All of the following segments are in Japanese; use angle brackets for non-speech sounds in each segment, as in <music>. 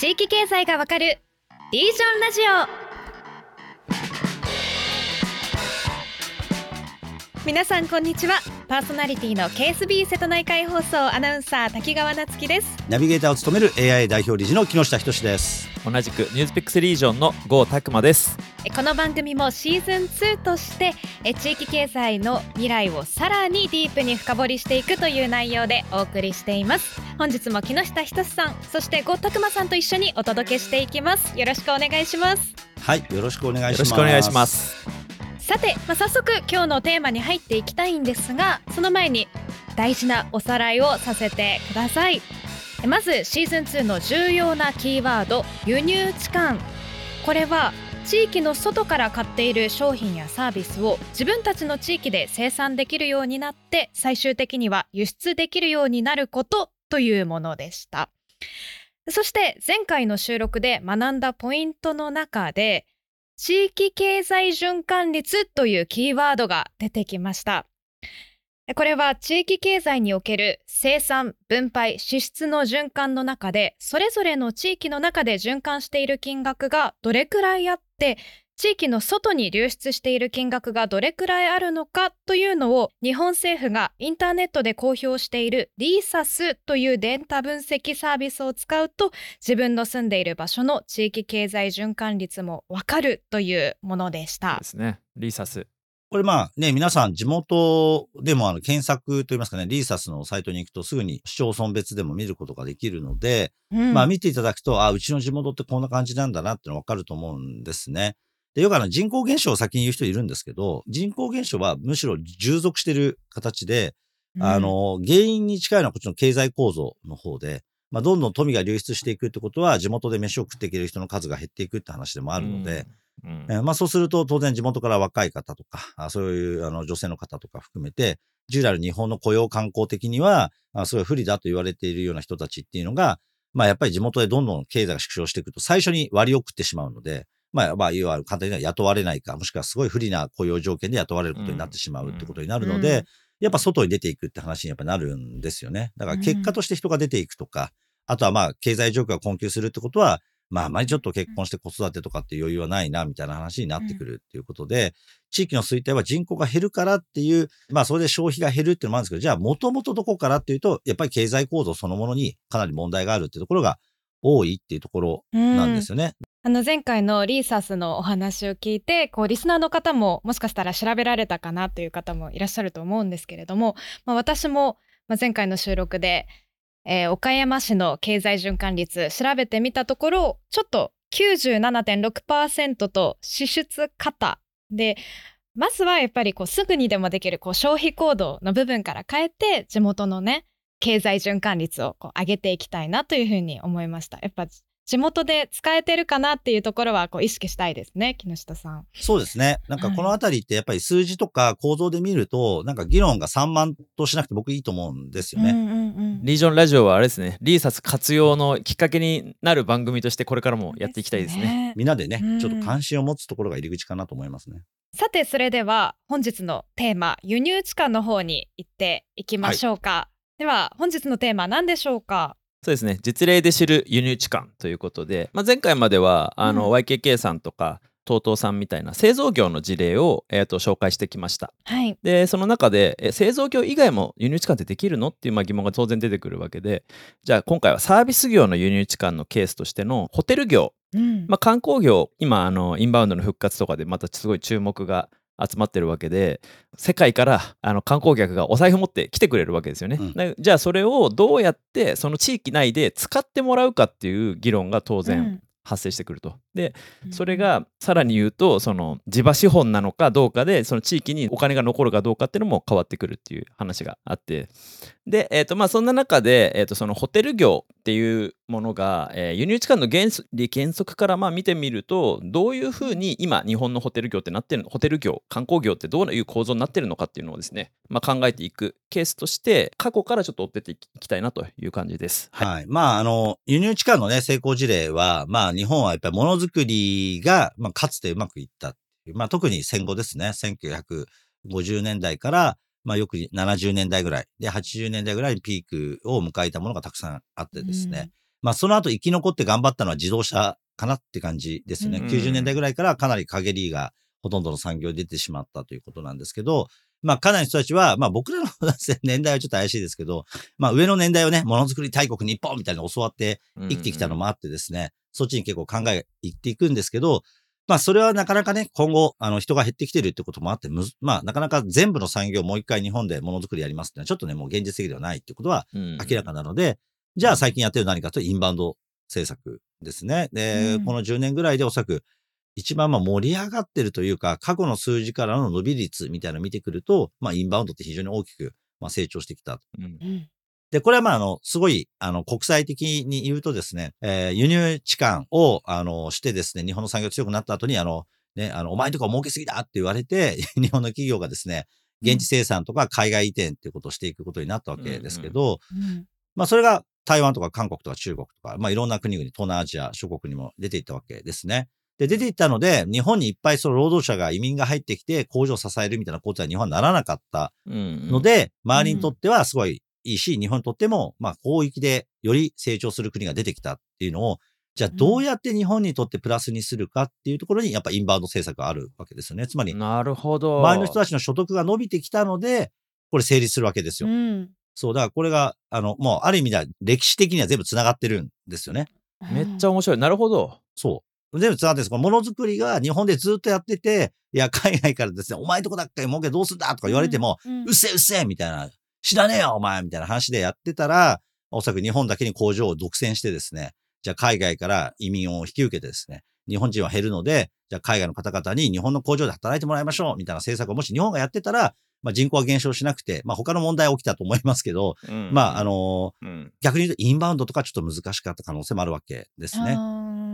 地域経済がわかるリージョンラジオ。皆さんこんにちは。パーソナリティの KSB 瀬戸内海放送アナウンサー滝川夏樹です。ナビゲーターを務める AI 代表理事の木下仁です。同じくニュースピックスリージョンの郷拓磨ですこの番組もシーズン2として地域経済の未来をさらにディープに深掘りしていくという内容でお送りしています。本日も木下仁さんそして郷拓磨さんと一緒にお届けしていきます。よろしくお願いします。はいよろしくお願いします。よろしくお願いします。さて、まあ、早速今日のテーマに入っていきたいんですがその前に大事なおさらいをさせてください。まずシーズン2の重要なキーワード輸入置換これは地域の外から買っている商品やサービスを自分たちの地域で生産できるようになって最終的には輸出できるようになることというものでした。そして前回の収録で学んだポイントの中で地域経済循環率というキーワードが出てきました。これは地域経済における生産、分配、支出の循環の中で、それぞれの地域の中で循環している金額がどれくらいあって、地域の外に流出している金額がどれくらいあるのかというのを日本政府がインターネットで公表しているリーサスというデータ分析サービスを使うと自分の住んでいる場所の地域経済循環率もわかるというものでした。ですね。リーサス。これまあね、皆さん地元でもあの検索といいますかね、リーサスのサイトに行くとすぐに市町村別でも見ることができるので、うん、まあ見ていただくと、あ、うちの地元ってこんな感じなんだなってのわかると思うんですね。で、よくあの人口減少を先に言う人いるんですけど、人口減少はむしろ従属してる形で、うん、あの、原因に近いのはこっちの経済構造の方で、まあ、どんどん富が流出していくってことは、地元で飯を食っていける人の数が減っていくって話でもあるので、うんえー、まあ、そうすると当然地元から若い方とか、あそういうあの女性の方とか含めて、従来の日本の雇用観光的には、あすごい不利だと言われているような人たちっていうのが、まあやっぱり地元でどんどん経済が縮小していくと最初に割り送ってしまうので、まあ、まあ、いわゆる簡単には雇われないか、もしくはすごい不利な雇用条件で雇われることになってしまうってことになるので、うんうん、やっぱ外に出ていくって話にやっぱなるんですよね。だから結果として人が出ていくとか、あとはまあ、経済状況が困窮するってことは、まあ、あまりちょっと結婚して子育てとかって余裕はないな、みたいな話になってくるっていうことで、うん、地域の衰退は人口が減るからっていう、まあ、それで消費が減るっていうのもあるんですけど、じゃあ、もともとどこからっていうと、やっぱり経済構造そのものにかなり問題があるっていうところが多いっていうところなんですよね。あの前回のリーサスのお話を聞いてこうリスナーの方ももしかしたら調べられたかなという方もいらっしゃると思うんですけれども、まあ、私も前回の収録でえー、岡山市の経済循環率調べてみたところちょっと97.6%と支出型でまずはやっぱりこうすぐにでもできるこう消費行動の部分から変えて地元のね経済循環率をこう上げていきたいなというふうに思いました。やっぱ地元で使えてるかなっていうところはこう意識したいですね、木下さん。そうですね。なんかこのあたりってやっぱり数字とか構造で見ると、なんか議論が散漫としなくて僕いいと思うんですよね。うんうんうん、リージョンラジオはあれですね、リーサス活用のきっかけになる番組としてこれからもやっていきたいですね。すねみんなでね、ちょっと関心を持つところが入り口かなと思いますね。さてそれでは本日のテーマ輸入地間の方に行っていきましょうか、はい、では本日のテーマ何でしょうか？そうですね。実例で知る輸入地間ということで、まあ、前回まではあの、うん、YKK さんとか TOTO さんみたいな製造業の事例を、えー、と紹介してきました、はい、でその中でえ製造業以外も輸入地間ってできるのっていうまあ疑問が当然出てくるわけで。じゃあ今回はサービス業の輸入地間のケースとしてのホテル業、うん、まあ、観光業今あのインバウンドの復活とかでまたすごい注目が集まってるわけで世界からあの観光客がお財布持って来てくれるわけですよね、うん、じゃあそれをどうやってその地域内で使ってもらうかっていう議論が当然発生してくると。でそれがさらに言うとその地場資本なのかどうかでその地域にお金が残るかどうかっていうのも変わってくるっていう話があって。で、えーとまあ、そんな中で、えー、とそのホテル業っていうものが、えー、輸入地間の原原則からまあ見てみるとどういうふうに今日本のホテル業ってなってるホテル業観光業ってどういう構造になってるのかっていうのをですね、まあ、考えていくケースとして過去からちょっと追っていきたいなという感じです。はい、はい、まああの輸入地間のね成功事例はまあ日本はやっぱりものづくりが、まあ、かつてうまくいったまあ、特に戦後ですね。1950年代からまあよく70年代ぐらい。で80年代ぐらいにピークを迎えたものがたくさんあってですね、まあその後生き残って頑張ったのは自動車かなって感じですよね。うん。90年代ぐらいからかなり陰りがほとんどの産業に出てしまったということなんですけど、まあかなりの人たちは、まあ僕らの年代はちょっと怪しいですけど、まあ上の年代をね、ものづくり大国日本みたいに教わって生きてきたのもあってですね、そっちに結構考えいっていくんですけど、まあそれはなかなかね、今後、あの人が減ってきてるってこともあって、まあなかなか全部の産業をもう一回日本でものづくりやりますってのはちょっとね、もう現実的ではないってことは明明らかなので、じゃあ最近やってる何かというとインバウンド政策ですね。で、うん。この10年ぐらいでおそらく一番まあ盛り上がってるというか、過去の数字からの伸び率みたいなのを見てくると、まあインバウンドって非常に大きくまあ成長してきた。うん。うんで、これはまああの、すごい、あの、国際的に言うとですね、えー輸入置換を、あの、してですね、日本の産業強くなった後に、あの、ね、あの、お前とか儲けすぎだって言われて、<laughs> 日本の企業がですね、現地生産とか海外移転っていうことをしていくことになったわけですけど、うん。まあそれが台湾とか韓国とか中国とか、まあいろんな国々、東南アジア諸国にも出ていったわけですね。で、出ていったので、日本にいっぱいその労働者が移民が入ってきて工場を支えるみたいなことは日本はならなかったうん。ので、周りにとってはすごいいいし、日本にとっても、まあ広域でより成長する国が出てきたっていうのを、じゃあどうやって日本にとってプラスにするかっていうところにやっぱインバウンド政策があるわけですよね。つまり、なるほど。周りの人たちの所得が伸びてきたので、これ成立するわけですよ。うんそう、だからこれが、あの、もうある意味では歴史的には全部繋がってるんですよね。めっちゃ面白い。なるほど。そう。全部繋がってるんです。このものづくりが日本でずっとやってて、いや、海外からですね、お前とこだっけ儲けどうすんだとか言われても、うんうっせえうっせえみたいな、知らねえよお前みたいな話でやってたら、おそらく日本だけに工場を独占してですね、じゃあ海外から移民を引き受けてですね、日本人は減るので、じゃあ海外の方々に日本の工場で働いてもらいましょうみたいな政策をもし日本がやってたら、まあ人口は減少しなくて、まあ他の問題は起きたと思いますけど、うんまああ、のうん。逆に言うとインバウンドとかちょっと難しかった可能性もあるわけですね。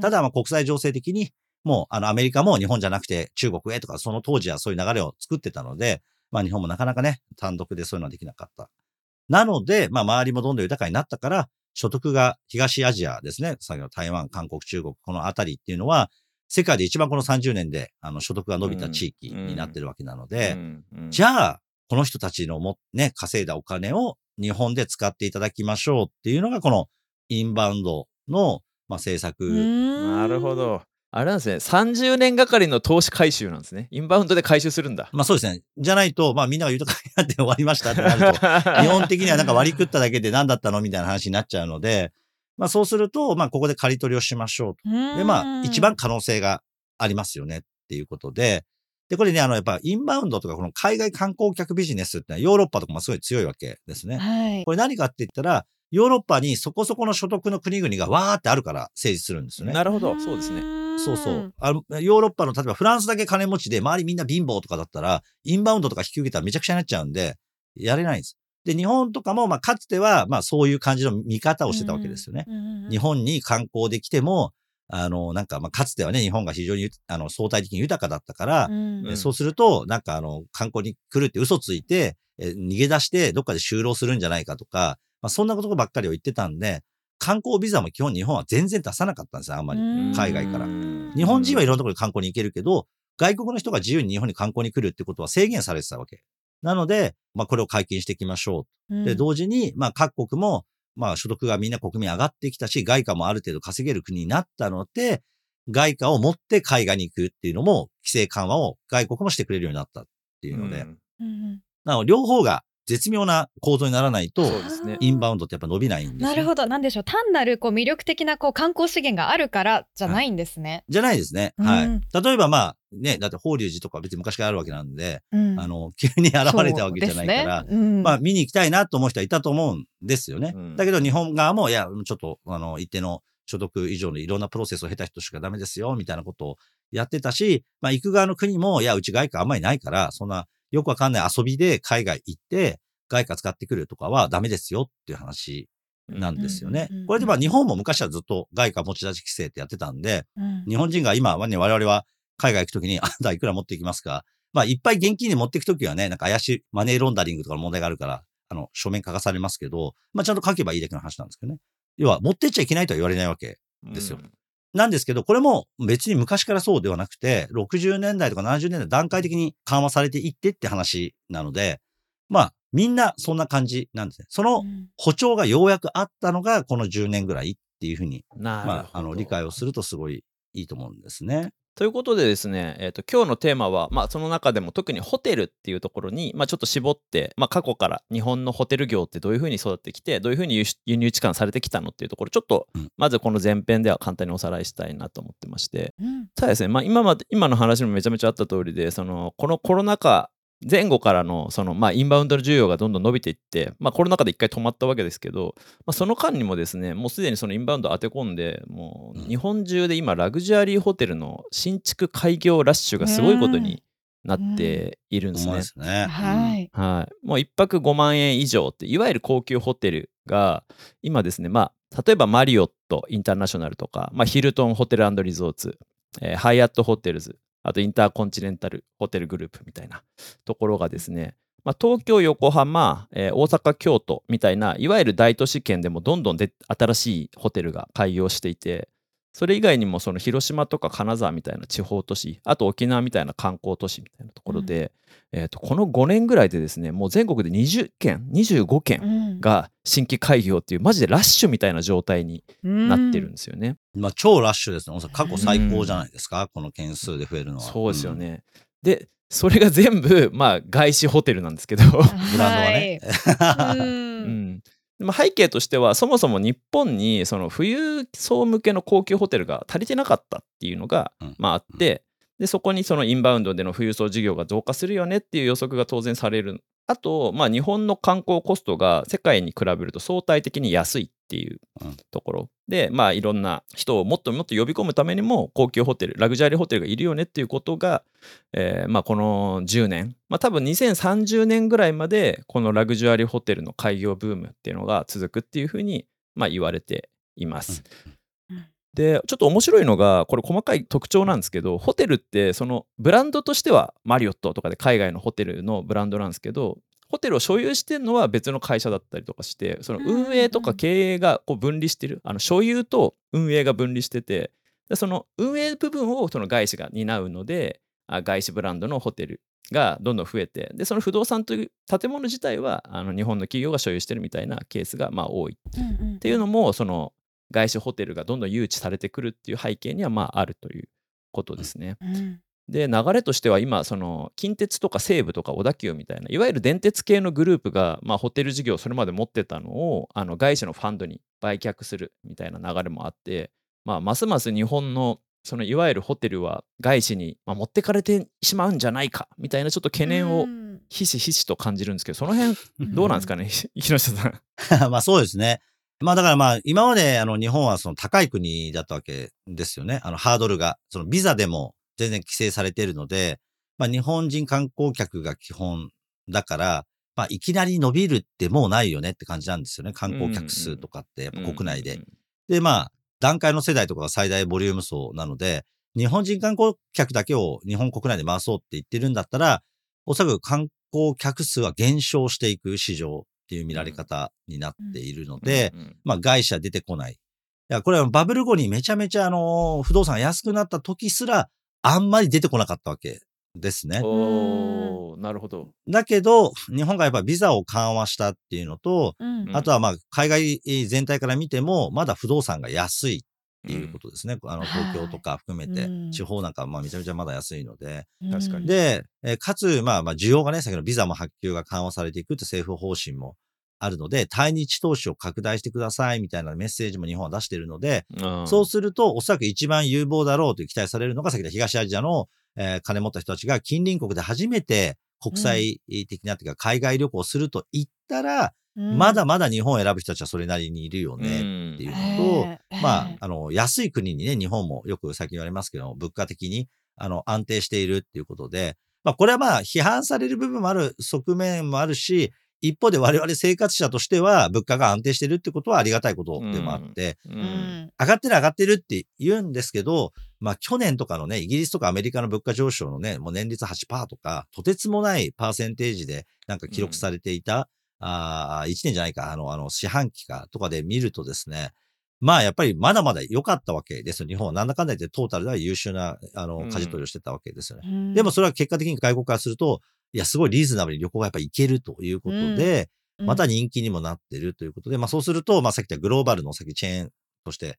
ただ、まあ、国際情勢的に、もう、あの、アメリカも日本じゃなくて中国へとか、その当時はそういう流れを作ってたので、まあ、日本もなかなかね、単独でそういうのはできなかった。なので、まあ、周りもどんどん豊かになったから、所得が東アジアですね、先ほど台湾、韓国、中国、このあたりっていうのは、世界で一番この30年で、あの、所得が伸びた地域になってるわけなので、じゃあ、この人たちのも、ね、稼いだお金を日本で使っていただきましょうっていうのが、このインバウンドの、まあ、政策なるほ。ど。あれなんですね。30年がかりの投資回収なんですね。インバウンドで回収するんだ。まあそうですね。じゃないと、まあみんなが豊かになって終わりましたってなると、<laughs> 日本的にはなんか割り食っただけで何だったのみたいな話になっちゃうので、まあそうすると、まあここで刈り取りをしましょうと。うんで、まあ一番可能性がありますよねっていうことで、で、これね、あの、やっぱインバウンドとかこの海外観光客ビジネスってのはヨーロッパとかもすごい強いわけですね。はい。これ何かって言ったら、ヨーロッパにそこそこの所得の国々がわーってあるから成立するんですよね。なるほど。そうですね。ねそうそう。。あの、ヨーロッパの、例えばフランスだけ金持ちで、周りみんな貧乏とかだったら、インバウンドとか引き受けたらめちゃくちゃになっちゃうんで、やれないんです。で、日本とかも、まあ、かつては、まあ、そういう感じの見方をしてたわけですよね。うん日本に観光できても、あの、なんか、まあ、かつてはね、日本が非常に、あの、相対的に豊かだったから、うんえそうすると、なんかあの、観光に来るって嘘ついて、え逃げ出してどっかで就労するんじゃないかとか、まあ、そんなことばっかりを言ってたんで、観光ビザも基本日本は全然出さなかったんですよ、あんまり。うん。海外から。うん。日本人はいろんなところに観光に行けるけど、外国の人が自由に日本に観光に来るってことは制限されてたわけ。なので、まあこれを解禁していきましょう。で、同時に、まあ各国も、まあ所得がみんな国民上がってきたし、外貨もある程度稼げる国になったので、外貨を持って海外に行くっていうのも、規制緩和を外国もしてくれるようになったっていうので、うんうん。なので両方が絶妙な構造にならないと、ね。インバウンドってやっぱ伸びないんですよ。なるほど。なんでしょう。単なるこう魅力的なこう観光資源があるからじゃないんですね。じゃないですね。はうんい。例えばまあ、ね、だって法隆寺とか別に昔からあるわけなんで、うんあの、急に現れたわけじゃないから、ねうんまあ見に行きたいなと思う人はいたと思うんですよね。うんだけど日本側も、いや、ちょっと、あの、一定の所得以上のいろんなプロセスを経た人しかダメですよ、みたいなことをやってたし、まあ行く側の国も、いや、うち外貨あんまりないから、そんなよくわかんない遊びで海外行って、外貨使ってくるとかはダメですよっていう話なんですよねうんうんうんうん。これでまあ日本も昔はずっと外貨持ち出し規制ってやってたんで、うん日本人が今はね、我々は海外行くときに、あんたいくら持っていきますか？まあ、いっぱい現金で持っていくときはね、なんか怪しいマネーロンダリングとかの問題があるから、あの、書面書かされますけど、まあ、ちゃんと書けばいいだけの話なんですけどね。要は、持ってっちゃいけないとは言われないわけ。ですよなんですけど、これも別に昔からそうではなくて、60年代とか70年代段階的に緩和されていってって話なので、まあ、みんなそんな感じなんですね。そのうん歩調がようやくあったのが、この10年ぐらいっっていうふうに、まあ、あの理解をするとすごいいいと思うんですね。ということでですね、えーと、今日のテーマは、まあ、その中でも特にホテルっていうところに、まあ、ちょっと絞って、まあ、過去から日本のホテル業ってどういうふうに育ってきてどういうふうに輸入置換されてきたのっていうところちょっと、まずこの前編では簡単におさらいしたいなと思ってまして、うん、ただですね、まあ、今まで今の話もめちゃめちゃあった通りでそのこのコロナ禍前後からのその、まあ、インバウンドの需要がどんどん伸びていって、まあ、コロナ禍で一回止まったわけですけど、まあ、その間にもですねもうすでにそのインバウンド当て込んでもう日本中で今ラグジュアリーホテルの新築開業ラッシュがすごいことになっているんですね。うんね。はい、はい、もう1泊5万円以上っていわゆる高級ホテルが今ですねまあ例えばマリオットインターナショナルとか、まあ、ヒルトンホテルリゾーツ、えー、ハイアットホテルズあとインターコンチネンタルホテルグループみたいなところがですね、まあ、東京、横浜、えー、大阪、京都みたいないわゆる大都市圏でもどんどんで新しいホテルが開業していてそれ以外にもその広島とか金沢みたいな地方都市あと沖縄みたいな観光都市みたいなところで、うん、えー、とこの5年ぐらいでですねもう全国で20件25件が新規開業っていうマジでラッシュみたいな状態になってるんですよね。うん、まあ、超ラッシュですね過去最高じゃないですか、うん、この件数で増えるのは。そうですよね、でそれが全部、まあ、外資ホテルなんですけど。ブランドはね。うんまあ、背景としてはそもそも日本にその富裕層向けの高級ホテルが足りてなかったっていうのが、まあ、あってでそこにそのインバウンドでの富裕層事業が増加するよねっていう予測が当然されるあと、まあ、日本の観光コストが世界に比べると相対的に安いっていうところ、うん、で、まあ、いろんな人をもっともっと呼び込むためにも高級ホテルラグジュアリーホテルがいるよねっていうことが、えーまあ、この10年、まあ、多分2030年ぐらいまでこのラグジュアリーホテルの開業ブームっていうのが続くっていうふうに、まあ、言われています。うんでちょっと面白いのがこれ細かい特徴なんですけどホテルってそのブランドとしてはマリオットとかで海外のホテルのブランドなんですけどホテルを所有してるのは別の会社だったりとかしてその運営とか経営がこう分離してるあの所有と運営が分離しててでその運営部分をその外資が担うので外資ブランドのホテルがどんどん増えてでその不動産という建物自体はあの日本の企業が所有してるみたいなケースがまあ多い、っていうのもその外資ホテルがどんどん誘致されてくるっていう背景にはまああるということですね。うん、で流れとしては今その近鉄とか西武とか小田急みたいないわゆる電鉄系のグループが、まあ、ホテル事業をそれまで持ってたのをあの外資のファンドに売却するみたいな流れもあって、まあ、ますます日本のそのいわゆるホテルは外資に、まあ、持ってかれてしまうんじゃないかみたいなちょっと懸念をひしひしと感じるんですけどその辺どうなんですかね木下さん。まあそうですね？まあだからまあ今まであの日本はその高い国だったわけですよね。あのハードルが。そのビザでも全然規制されているので、まあ日本人観光客が基本だから、まあいきなり伸びるってもうないよねって感じなんですよね。観光客数とかってやっぱ国内で。でまあ段階の世代とかが最大ボリューム層なので、日本人観光客だけを日本国内で回そうって言ってるんだったら、おそらく観光客数は減少していく市場っていう見られ方になっているので、まあ外車出てこない。いや、これはバブル後にめちゃめちゃあの、不動産安くなった時すら、あんまり出てこなかったわけですね。おなるほど。だけど、日本がやっぱビザを緩和したっていうのと、うん、あとはまあ海外全体から見ても、まだ不動産が安いっていうことですね。うん、あの東京とか含めて、地方なんかまあめちゃめちゃまだ安いので。確かに。で、えかつ、まあまあ需要がね、先ほどビザも発給が緩和されていくって政府方針もあるので、対日投資を拡大してくださいみたいなメッセージも日本は出しているので、そうすると、おそらく一番有望だろうと期待されるのが、先ほど東アジアの、えー、金持った人たちが近隣国で初めて国際的な、っていうか海外旅行をすると言ったら、まだまだ日本を選ぶ人たちはそれなりにいるよねっていうのと、まあ、あの、安い国にね、日本もよく最近言われますけど、物価的に、あの、安定しているっていうことで、まあ、これはまあ、批判される部分もある側面もあるし、一方で我々生活者としては物価が安定してるってことはありがたいことでもあって、うん。うん、上がってる上がってるって言うんですけど、まあ去年とかのね、イギリスとかアメリカの物価上昇のね、もう年率8%とか、とてつもないパーセンテージでなんか記録されていた、うん、あ1年じゃないか、あの、あの、四半期かとかで見るとですね、まあやっぱりまだまだ良かったわけですよ。日本はなんだかんだ言ってトータルでは優秀な、あの、舵取りをしてたわけですよね。うん、でもそれは結果的に外国からすると、いや、すごいリーズナブルに旅行がやっぱ行けるということで、うん、また人気にもなってるということで、まあそうすると、まあさっき言ったグローバルの先チェーンとして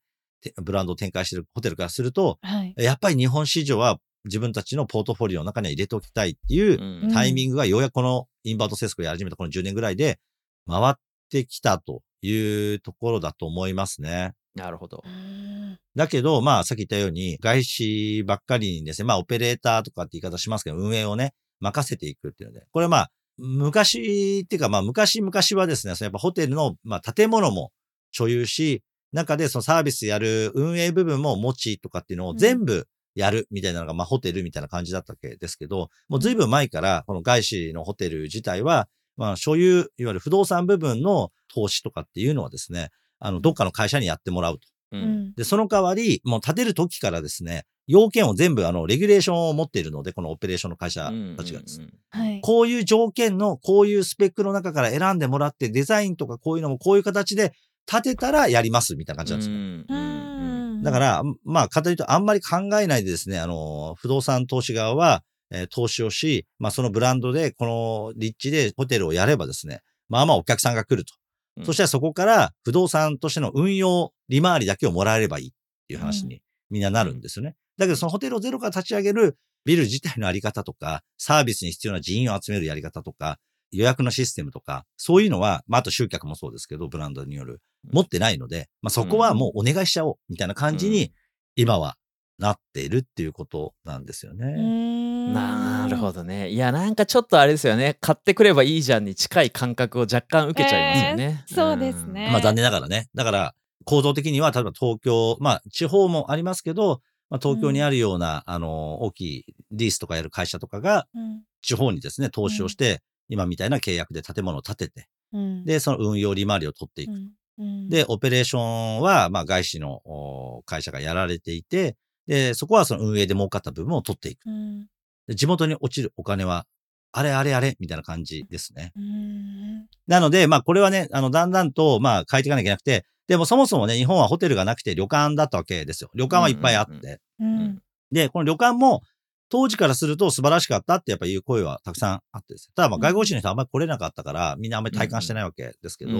ブランドを展開しているホテルからすると、はい、やっぱり日本市場は自分たちのポートフォリオの中には入れておきたいっていうタイミングがようやくこのインバウンドセスコやり始めたこの10年ぐらいで回ってきたというところだと思いますね。なるほど。だけど、まあ、さっき言ったように、外資ばっかりにですね、まあ、オペレーターとかって言い方しますけど、運営をね、任せていくっていうので、これまあ、昔っていうか、まあ、昔々はですね、そのやっぱホテルの、まあ、建物も所有し、中でそのサービスやる運営部分も持ちとかっていうのを全部やるみたいなのが、まあ、ホテルみたいな感じだったわけですけど、もう随分前から、この外資のホテル自体は、まあ、所有、いわゆる不動産部分の投資とかっていうのはですね、あの、どっかの会社にやってもらうと。うん、で、その代わり、もう建てる時からですね、要件を全部、あの、レギュレーションを持っているので、このオペレーションの会社たちがですね。こういう条件の、こういうスペックの中から選んでもらって、デザインとかこういうのもこういう形で建てたらやります、みたいな感じなんですよ。だから、まあ、方言うとあんまり考えないでですね、あの、不動産投資側は、えー、投資をし、まあ、そのブランドで、この立地でホテルをやればですね、まあまあお客さんが来ると。そしたらそこから不動産としての運用、利回りだけをもらえればいいっていう話にみんななるんですよね。だけどそのホテルをゼロから立ち上げるビル自体のあり方とか、サービスに必要な人員を集めるやり方とか、予約のシステムとか、そういうのは、まあ、あと集客もそうですけど、ブランドによる、持ってないので、まあ、そこはもうお願いしちゃおう、みたいな感じに、今はなっているっていうことなんですよね。なるほどね。いや、なんかちょっとあれですよね。買ってくればいいじゃんに近い感覚を若干受けちゃいますよね。えー、そうですね。まあ残念ながらね。だから、構造的には、例えば東京、まあ地方もありますけど、まあ、東京にあるような、うん、あの、大きいリースとかやる会社とかが、地方にですね、投資をして、うん、今みたいな契約で建物を建てて、うん、で、その運用利回りを取っていく。で、オペレーションは、まあ、外資の会社がやられていて、で、そこはその運営で儲かった部分を取っていく。で地元に落ちるお金は、あれあれあれみたいな感じですね。なので、まあこれはね、あの、だんだんと、まあ変えていかなきゃいけなくて、でもそもそもね、日本はホテルがなくて旅館だったわけですよ。旅館はいっぱいあって。で、この旅館も、当時からすると素晴らしかったってやっぱ言う声はたくさんあってですただまあ外国人の人はあんまり来れなかったから、みんなあんまり体感してないわけですけど、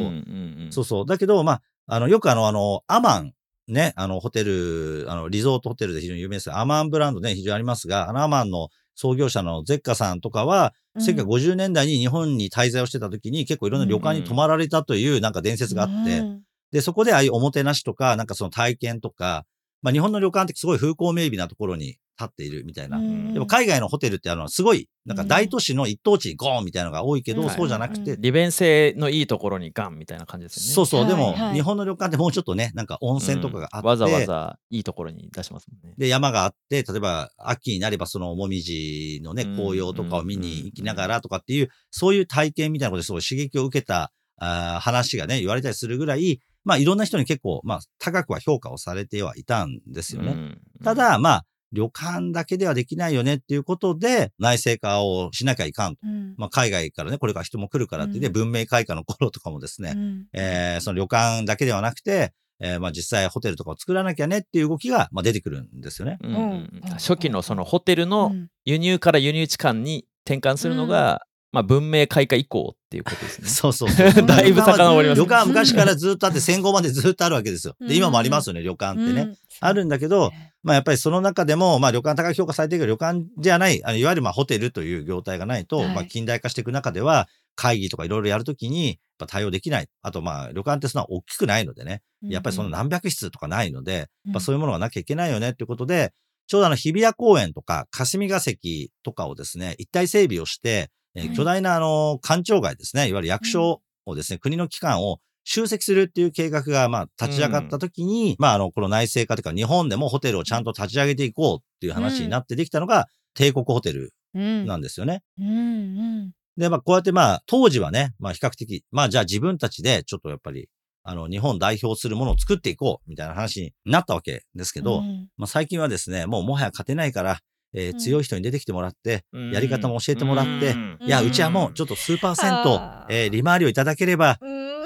そうそう。だけど、まあ、あの、よくあの、あの、アマンね、あの、ホテル、あの、リゾートホテルで非常に有名です。アマンブランドね、非常にありますが、あのアマンの創業者のゼッカさんとかは、うん、1950年代に日本に滞在をしてた時に結構いろんな旅館に泊まられたというなんか伝説があって、うん、で、そこでああいうおもてなしとか、なんかその体験とか、まあ日本の旅館ってすごい風光明媚なところに立っているみたいな。でも海外のホテルってあの、すごい、なんか大都市の一等地にゴーンみたいなのが多いけど、そうじゃなくて。利便性のいいところにガンみたいな感じですよね。そうそう。でも、日本の旅館ってもうちょっとね、なんか温泉とかがあって。わざわざいいところに出しますもんね。で、山があって、例えば秋になればそのもみじのね、紅葉とかを見に行きながらとかっていう、そういう体験みたいなことですごい刺激を受けたあ話がね、言われたりするぐらい、まあいろんな人に結構、まあ高くは評価をされてはいたんですよね。ただ、まあ、旅館だけではできないよねっていうことで、内製化をしなきゃいかんと。うん、まあ、海外からね、これから人も来るからって言って、文明開化の頃とかもですね、うん、えー、その旅館だけではなくて、えー、まあ実際ホテルとかを作らなきゃねっていう動きが、まあ、出てくるんですよね。うん、初期のそのホテルの輸入から輸入地間に転換するのが、まあ、文明開化以降っていうことですね。<laughs> そうそうそう。<laughs> だいぶ遡ります、旅館は昔からずっとあって戦後までずっとあるわけですよ。で、今もありますよね、旅館ってね。あるんだけど、まあやっぱりその中でも、まあ旅館高く評価されているけど、旅館じゃない、あのいわゆるまあホテルという業態がないと、はい、まあ近代化していく中では、会議とかいろいろやるときに、対応できない。あとまあ旅館ってそんな大きくないのでね、やっぱりその何百室とかないので、やっぱそういうものがなきゃいけないよねっていうことで、ちょうどあの日比谷公園とか霞が関とかをですね、一体整備をして、え巨大なあの、官庁街ですね、いわゆる役所をですね、国の機関を集積するっていう計画が、まあ、立ち上がった時に、うん、まあ、あの、この内政化というか、日本でもホテルをちゃんと立ち上げていこうっていう話になってできたのが、帝国ホテルなんですよね。うんうん、で、まあ、こうやってまあ、当時はね、まあ、比較的、まあ、じゃあ自分たちで、ちょっとやっぱり、あの、日本代表するものを作っていこう、みたいな話になったわけですけど、まあ、最近はですね、もうもはや勝てないから、えー、強い人に出てきてもらって、うん、やり方も教えてもらって、うん、いや、うちはもうちょっと数パーセント、えー、利回りをいただければ、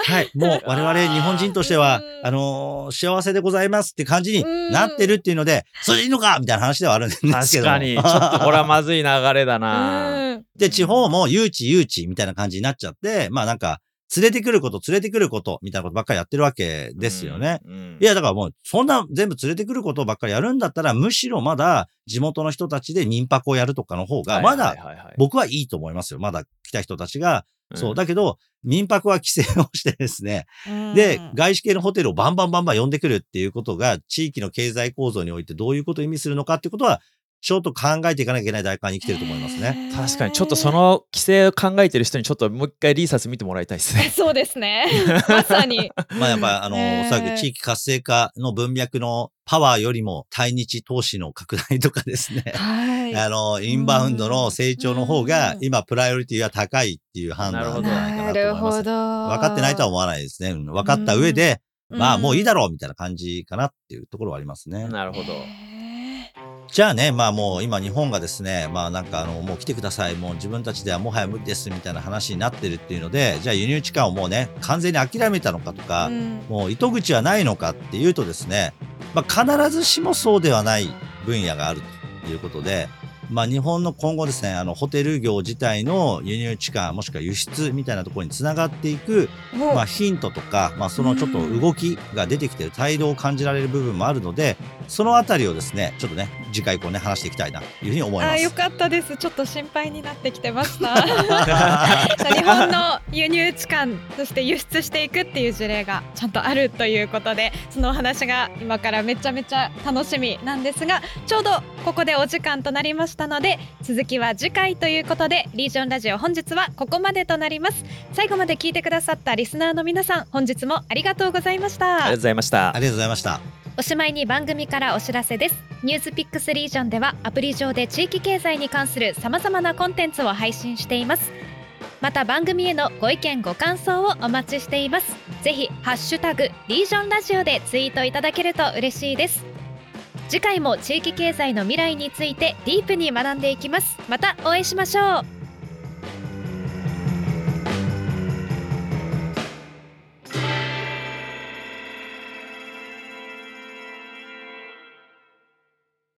はい、もう <laughs> 我々日本人としては、あのー、幸せでございますって感じになってるっていうので、それでいいのかみたいな話ではあるんですけど。確かに。ちょっとこれはまずい流れだな。<laughs> で、地方も誘致誘致みたいな感じになっちゃって、まあなんか、連れてくること、連れてくること、みたいなことばっかりやってるわけですよね。うんうん、いや、だからもう、そんな全部連れてくることばっかりやるんだったら、むしろまだ地元の人たちで民泊をやるとかの方が、まだ僕はいいと思いますよ。まだ来た人たちが。そう。だけど、民泊は規制をしてですね、で、外資系のホテルをバンバンバンバン呼んでくるっていうことが、地域の経済構造においてどういうことを意味するのかっていうことは、ちょっと考えていかなきゃいけない大会に来てると思いますね。確かに、ちょっとその規制を考えてる人にちょっともう一回リーサス見てもらいたいですね。そうですね。<laughs> まさに。まあやっぱあの、おそらく地域活性化の文脈のパワーよりも対日投資の拡大とかですね。はい。あの、インバウンドの成長の方が今プライオリティが高いっていう判断なんじゃないかなと思います。なるほど。分かってないとは思わないですね。分かった上で、まあもういいだろうみたいな感じかなっていうところはありますね。なるほど。じゃあね、まあもう今日本がですね、まあなんかあの、もう来てください、もう自分たちではもはや無理ですみたいな話になってるっていうので、じゃあ輸入地間をもうね、完全に諦めたのかとか、うん、もう糸口はないのかっていうとですね、まあ必ずしもそうではない分野があるということで、まあ、日本の今後ですね、あの、ホテル業自体の輸入地価、もしくは輸出みたいなところにつながっていく、まあ、ヒントとか、まあ、そのちょっと動きが出てきている態度を感じられる部分もあるので、そのあたりをですね、ちょっとね、次回以降ね、話していきたいなというふうに思います。あ、よかったです。ちょっと心配になってきてました。<laughs> 日本の輸入地間、そして輸出していくっていう事例がちゃんとあるということで、そのお話が今からめちゃめちゃ楽しみなんですが、ちょうどここでお時間となりましたので、続きは次回ということで、リージョンラジオ本日はここまでとなります。最後まで聞いてくださったリスナーの皆さん、本日もありがとうございました。ありがとうございました。ありがとうございました。おしまいに番組からお知らせですニュースピックスリージョンではアプリ上で地域経済に関するさまざまなコンテンツを配信していますまた番組へのご意見ご感想をお待ちしていますぜひハッシュタグリージョンラジオでツイートいただけると嬉しいです次回も地域経済の未来についてディープに学んでいきます。またお会いしましょう。